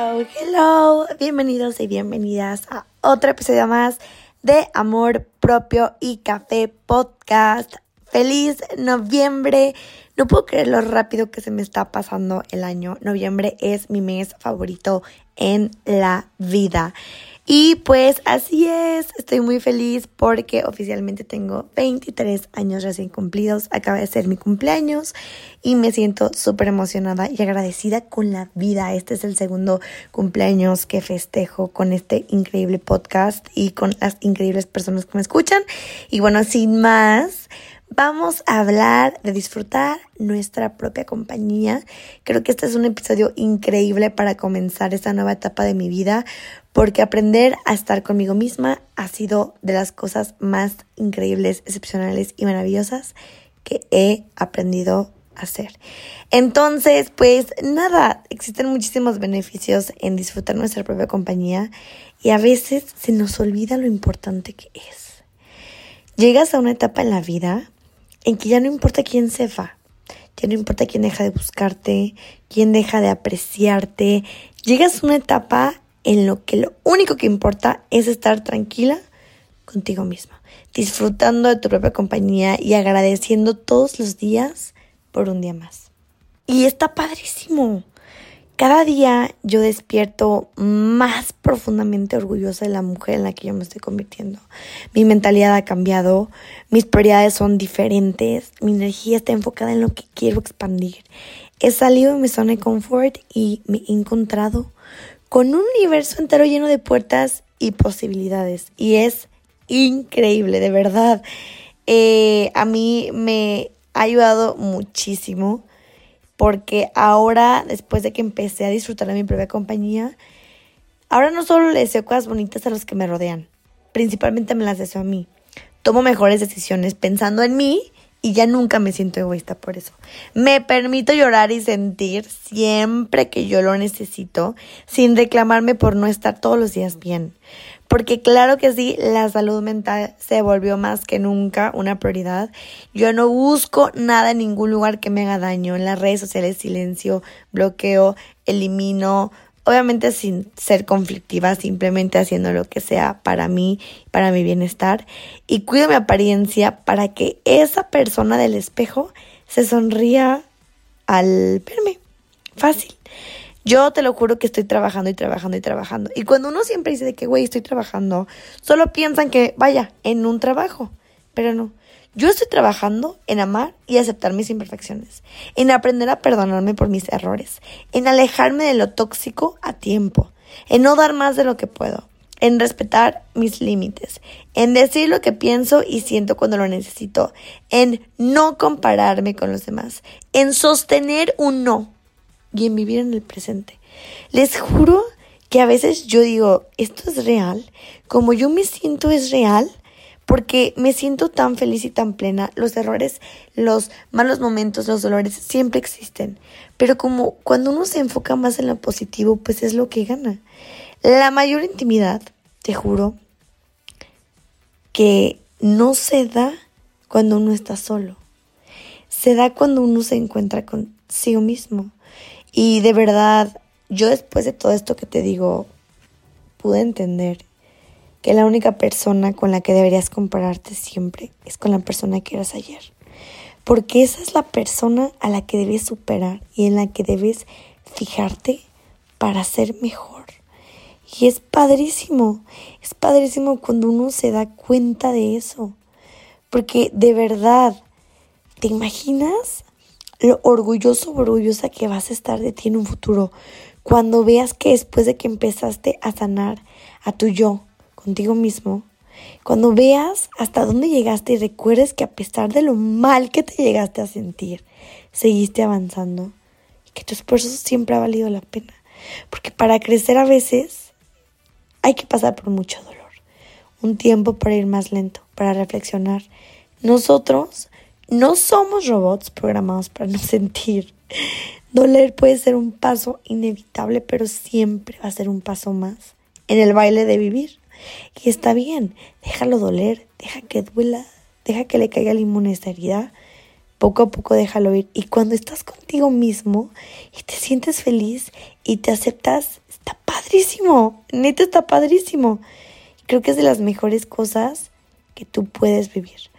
Hello, bienvenidos y bienvenidas a otro episodio más de Amor Propio y Café Podcast. Feliz noviembre. No puedo creer lo rápido que se me está pasando el año. Noviembre es mi mes favorito en la vida. Y pues así es, estoy muy feliz porque oficialmente tengo 23 años recién cumplidos, acaba de ser mi cumpleaños y me siento súper emocionada y agradecida con la vida. Este es el segundo cumpleaños que festejo con este increíble podcast y con las increíbles personas que me escuchan. Y bueno, sin más, vamos a hablar de disfrutar nuestra propia compañía. Creo que este es un episodio increíble para comenzar esta nueva etapa de mi vida porque aprender a estar conmigo misma ha sido de las cosas más increíbles, excepcionales y maravillosas que he aprendido a hacer. Entonces, pues nada, existen muchísimos beneficios en disfrutar nuestra propia compañía y a veces se nos olvida lo importante que es. Llegas a una etapa en la vida en que ya no importa quién se va, ya no importa quién deja de buscarte, quién deja de apreciarte. Llegas a una etapa en lo que lo único que importa es estar tranquila contigo misma, disfrutando de tu propia compañía y agradeciendo todos los días por un día más. Y está padrísimo. Cada día yo despierto más profundamente orgullosa de la mujer en la que yo me estoy convirtiendo. Mi mentalidad ha cambiado, mis prioridades son diferentes, mi energía está enfocada en lo que quiero expandir. He salido de mi zona de confort y me he encontrado con un universo entero lleno de puertas y posibilidades. Y es increíble, de verdad. Eh, a mí me ha ayudado muchísimo porque ahora, después de que empecé a disfrutar de mi propia compañía, ahora no solo le deseo cosas bonitas a los que me rodean, principalmente me las deseo a mí. Tomo mejores decisiones pensando en mí y ya nunca me siento egoísta por eso. Me permito llorar y sentir siempre que yo lo necesito, sin reclamarme por no estar todos los días bien. Porque claro que sí, la salud mental se volvió más que nunca una prioridad. Yo no busco nada en ningún lugar que me haga daño. En las redes sociales silencio, bloqueo, elimino, obviamente sin ser conflictiva, simplemente haciendo lo que sea para mí, para mi bienestar. Y cuido mi apariencia para que esa persona del espejo se sonría al verme. Fácil. Yo te lo juro que estoy trabajando y trabajando y trabajando. Y cuando uno siempre dice de que, güey, estoy trabajando, solo piensan que, vaya, en un trabajo. Pero no. Yo estoy trabajando en amar y aceptar mis imperfecciones, en aprender a perdonarme por mis errores, en alejarme de lo tóxico a tiempo, en no dar más de lo que puedo, en respetar mis límites, en decir lo que pienso y siento cuando lo necesito, en no compararme con los demás, en sostener un no y en vivir en el presente. Les juro que a veces yo digo, esto es real, como yo me siento es real, porque me siento tan feliz y tan plena. Los errores, los malos momentos, los dolores siempre existen, pero como cuando uno se enfoca más en lo positivo, pues es lo que gana. La mayor intimidad, te juro, que no se da cuando uno está solo. Se da cuando uno se encuentra consigo mismo. Y de verdad, yo después de todo esto que te digo, pude entender que la única persona con la que deberías compararte siempre es con la persona que eras ayer. Porque esa es la persona a la que debes superar y en la que debes fijarte para ser mejor. Y es padrísimo, es padrísimo cuando uno se da cuenta de eso. Porque de verdad, ¿te imaginas lo orgulloso orgullosa que vas a estar de ti en un futuro? Cuando veas que después de que empezaste a sanar a tu yo, contigo mismo, cuando veas hasta dónde llegaste y recuerdes que a pesar de lo mal que te llegaste a sentir, seguiste avanzando y que tu esfuerzo siempre ha valido la pena. Porque para crecer a veces hay que pasar por mucho dolor, un tiempo para ir más lento, para reflexionar. Nosotros no somos robots programados para no sentir. Doler puede ser un paso inevitable, pero siempre va a ser un paso más en el baile de vivir. Y está bien, déjalo doler, deja que duela, deja que le caiga limón a herida. Poco a poco déjalo ir. Y cuando estás contigo mismo y te sientes feliz y te aceptas, está padrísimo, neta está padrísimo. Creo que es de las mejores cosas que tú puedes vivir.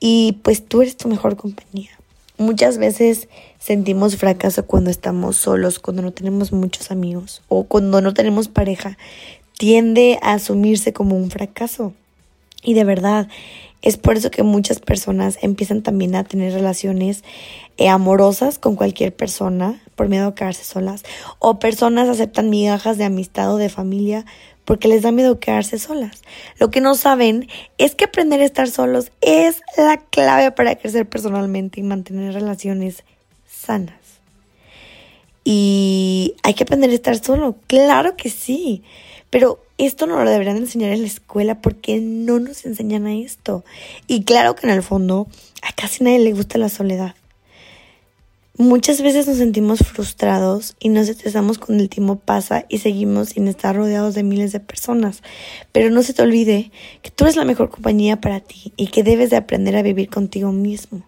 Y pues tú eres tu mejor compañía. Muchas veces sentimos fracaso cuando estamos solos, cuando no tenemos muchos amigos o cuando no tenemos pareja. Tiende a asumirse como un fracaso. Y de verdad, es por eso que muchas personas empiezan también a tener relaciones eh, amorosas con cualquier persona por miedo a quedarse solas. O personas aceptan migajas de amistad o de familia porque les da miedo quedarse solas. Lo que no saben es que aprender a estar solos es la clave para crecer personalmente y mantener relaciones sanas. Y hay que aprender a estar solo, claro que sí, pero esto no lo deberían enseñar en la escuela porque no nos enseñan a esto. Y claro que en el fondo a casi nadie le gusta la soledad. Muchas veces nos sentimos frustrados y nos estresamos cuando el tiempo pasa y seguimos sin estar rodeados de miles de personas. Pero no se te olvide que tú eres la mejor compañía para ti y que debes de aprender a vivir contigo mismo.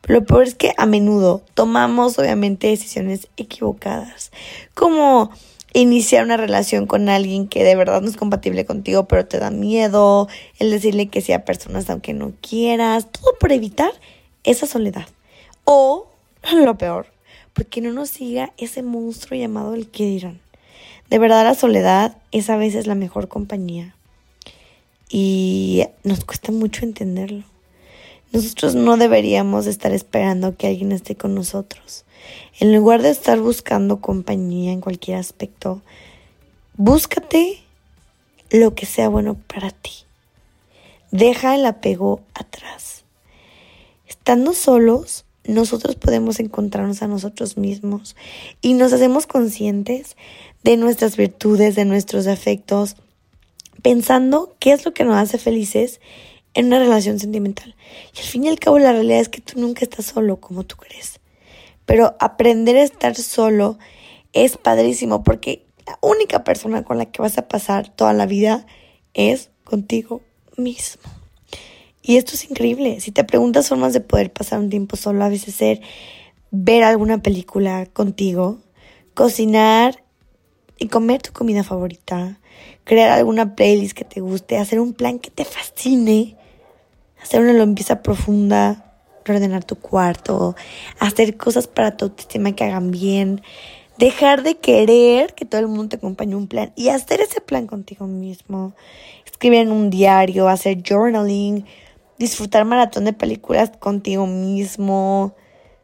Pero lo peor es que a menudo tomamos obviamente decisiones equivocadas, como iniciar una relación con alguien que de verdad no es compatible contigo, pero te da miedo, el decirle que sea personas aunque no quieras, todo por evitar esa soledad. O lo peor, porque no nos siga ese monstruo llamado el que dirán. De verdad la soledad es a veces la mejor compañía y nos cuesta mucho entenderlo. Nosotros no deberíamos estar esperando que alguien esté con nosotros. En lugar de estar buscando compañía en cualquier aspecto, búscate lo que sea bueno para ti. Deja el apego atrás. Estando solos, nosotros podemos encontrarnos a nosotros mismos y nos hacemos conscientes de nuestras virtudes, de nuestros defectos, pensando qué es lo que nos hace felices en una relación sentimental. Y al fin y al cabo la realidad es que tú nunca estás solo como tú crees. Pero aprender a estar solo es padrísimo porque la única persona con la que vas a pasar toda la vida es contigo mismo. Y esto es increíble. Si te preguntas formas de poder pasar un tiempo solo, a veces ser ver alguna película contigo, cocinar y comer tu comida favorita, crear alguna playlist que te guste, hacer un plan que te fascine, hacer una limpieza profunda, ordenar tu cuarto, hacer cosas para tu autoestima que hagan bien, dejar de querer que todo el mundo te acompañe un plan y hacer ese plan contigo mismo, escribir en un diario, hacer journaling, disfrutar maratón de películas contigo mismo,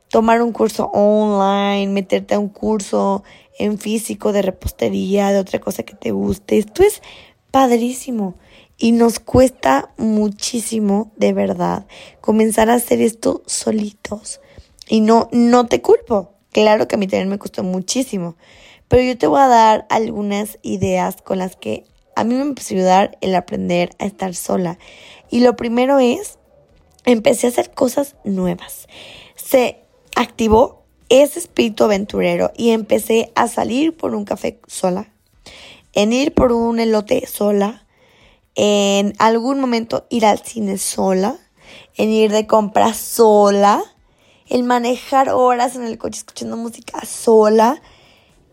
tomar un curso online, meterte a un curso en físico de repostería, de otra cosa que te guste. Esto es padrísimo y nos cuesta muchísimo, de verdad, comenzar a hacer esto solitos. Y no, no te culpo. Claro que a mí también me costó muchísimo. Pero yo te voy a dar algunas ideas con las que a mí me empezó a ayudar el aprender a estar sola. Y lo primero es, empecé a hacer cosas nuevas. Se activó ese espíritu aventurero y empecé a salir por un café sola, en ir por un elote sola, en algún momento ir al cine sola, en ir de compras sola, en manejar horas en el coche escuchando música sola,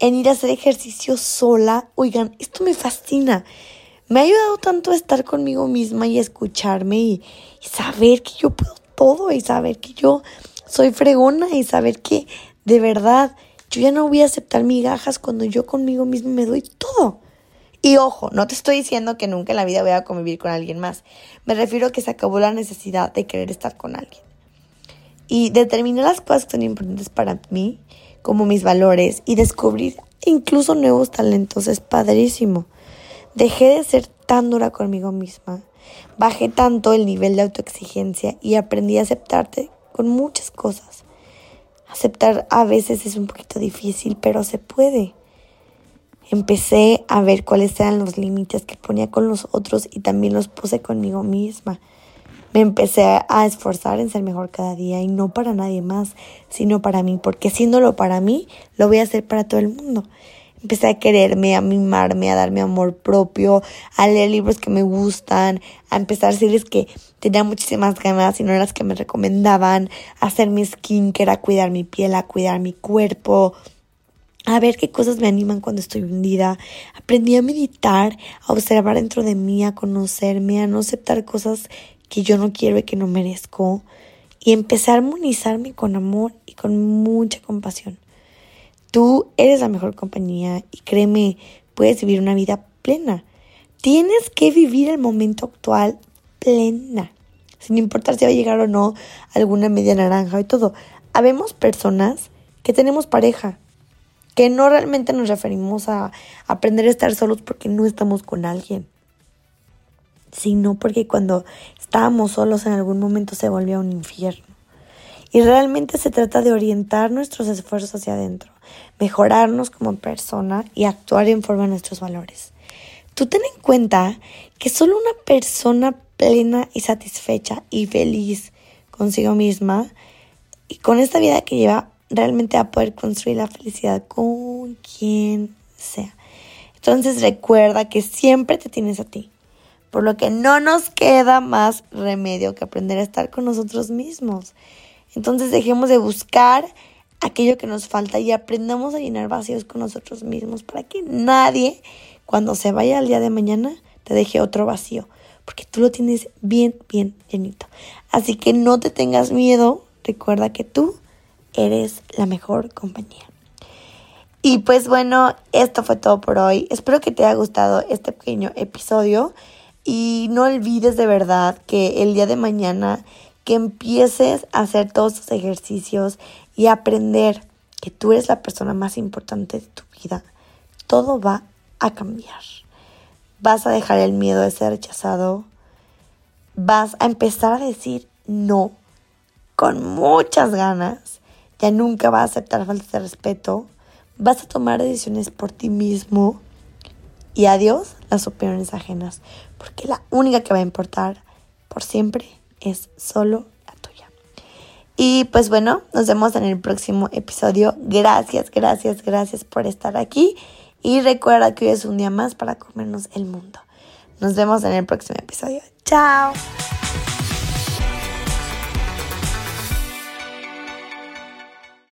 en ir a hacer ejercicio sola. Oigan, esto me fascina. Me ha ayudado tanto a estar conmigo misma y escucharme y, saber que yo puedo todo y saber que yo soy fregona y saber que de verdad yo ya no voy a aceptar migajas cuando yo conmigo misma me doy todo. Y ojo, no te estoy diciendo que nunca en la vida voy a convivir con alguien más. Me refiero a que se acabó la necesidad de querer estar con alguien. Y determinar las cosas que son importantes para mí, como mis valores, y descubrir incluso nuevos talentos es padrísimo. Dejé de ser tan dura conmigo misma. Bajé tanto el nivel de autoexigencia y aprendí a aceptarte con muchas cosas. Aceptar a veces es un poquito difícil, pero se puede. Empecé a ver cuáles eran los límites que ponía con los otros y también los puse conmigo misma. Me empecé a esforzar en ser mejor cada día y no para nadie más, sino para mí, porque haciéndolo para mí, lo voy a hacer para todo el mundo. Empecé a quererme, a mimarme, a darme amor propio, a leer libros que me gustan, a empezar a decirles que tenía muchísimas ganas y no las que me recomendaban, a hacer mi skincare, a cuidar mi piel, a cuidar mi cuerpo, a ver qué cosas me animan cuando estoy hundida. Aprendí a meditar, a observar dentro de mí, a conocerme, a no aceptar cosas que yo no quiero y que no merezco. Y empecé a armonizarme con amor y con mucha compasión. Tú eres la mejor compañía y créeme, puedes vivir una vida plena. Tienes que vivir el momento actual plena, sin importar si va a llegar o no alguna media naranja y todo. Habemos personas que tenemos pareja, que no realmente nos referimos a aprender a estar solos porque no estamos con alguien, sino porque cuando estábamos solos en algún momento se volvió un infierno. Y realmente se trata de orientar nuestros esfuerzos hacia adentro, mejorarnos como persona y actuar en forma de nuestros valores. Tú ten en cuenta que solo una persona plena y satisfecha y feliz consigo misma y con esta vida que lleva realmente a poder construir la felicidad con quien sea. Entonces recuerda que siempre te tienes a ti, por lo que no nos queda más remedio que aprender a estar con nosotros mismos. Entonces dejemos de buscar aquello que nos falta y aprendamos a llenar vacíos con nosotros mismos para que nadie, cuando se vaya al día de mañana, te deje otro vacío, porque tú lo tienes bien, bien llenito. Así que no te tengas miedo, recuerda que tú eres la mejor compañía. Y pues bueno, esto fue todo por hoy. Espero que te haya gustado este pequeño episodio y no olvides de verdad que el día de mañana que empieces a hacer todos estos ejercicios y aprender que tú eres la persona más importante de tu vida, todo va a cambiar. Vas a dejar el miedo de ser rechazado. Vas a empezar a decir no con muchas ganas ya nunca vas a aceptar faltas de respeto, vas a tomar decisiones por ti mismo y adiós las opiniones ajenas, porque la única que va a importar por siempre es solo la tuya. Y pues bueno, nos vemos en el próximo episodio. Gracias, gracias, gracias por estar aquí y recuerda que hoy es un día más para comernos el mundo. Nos vemos en el próximo episodio. Chao.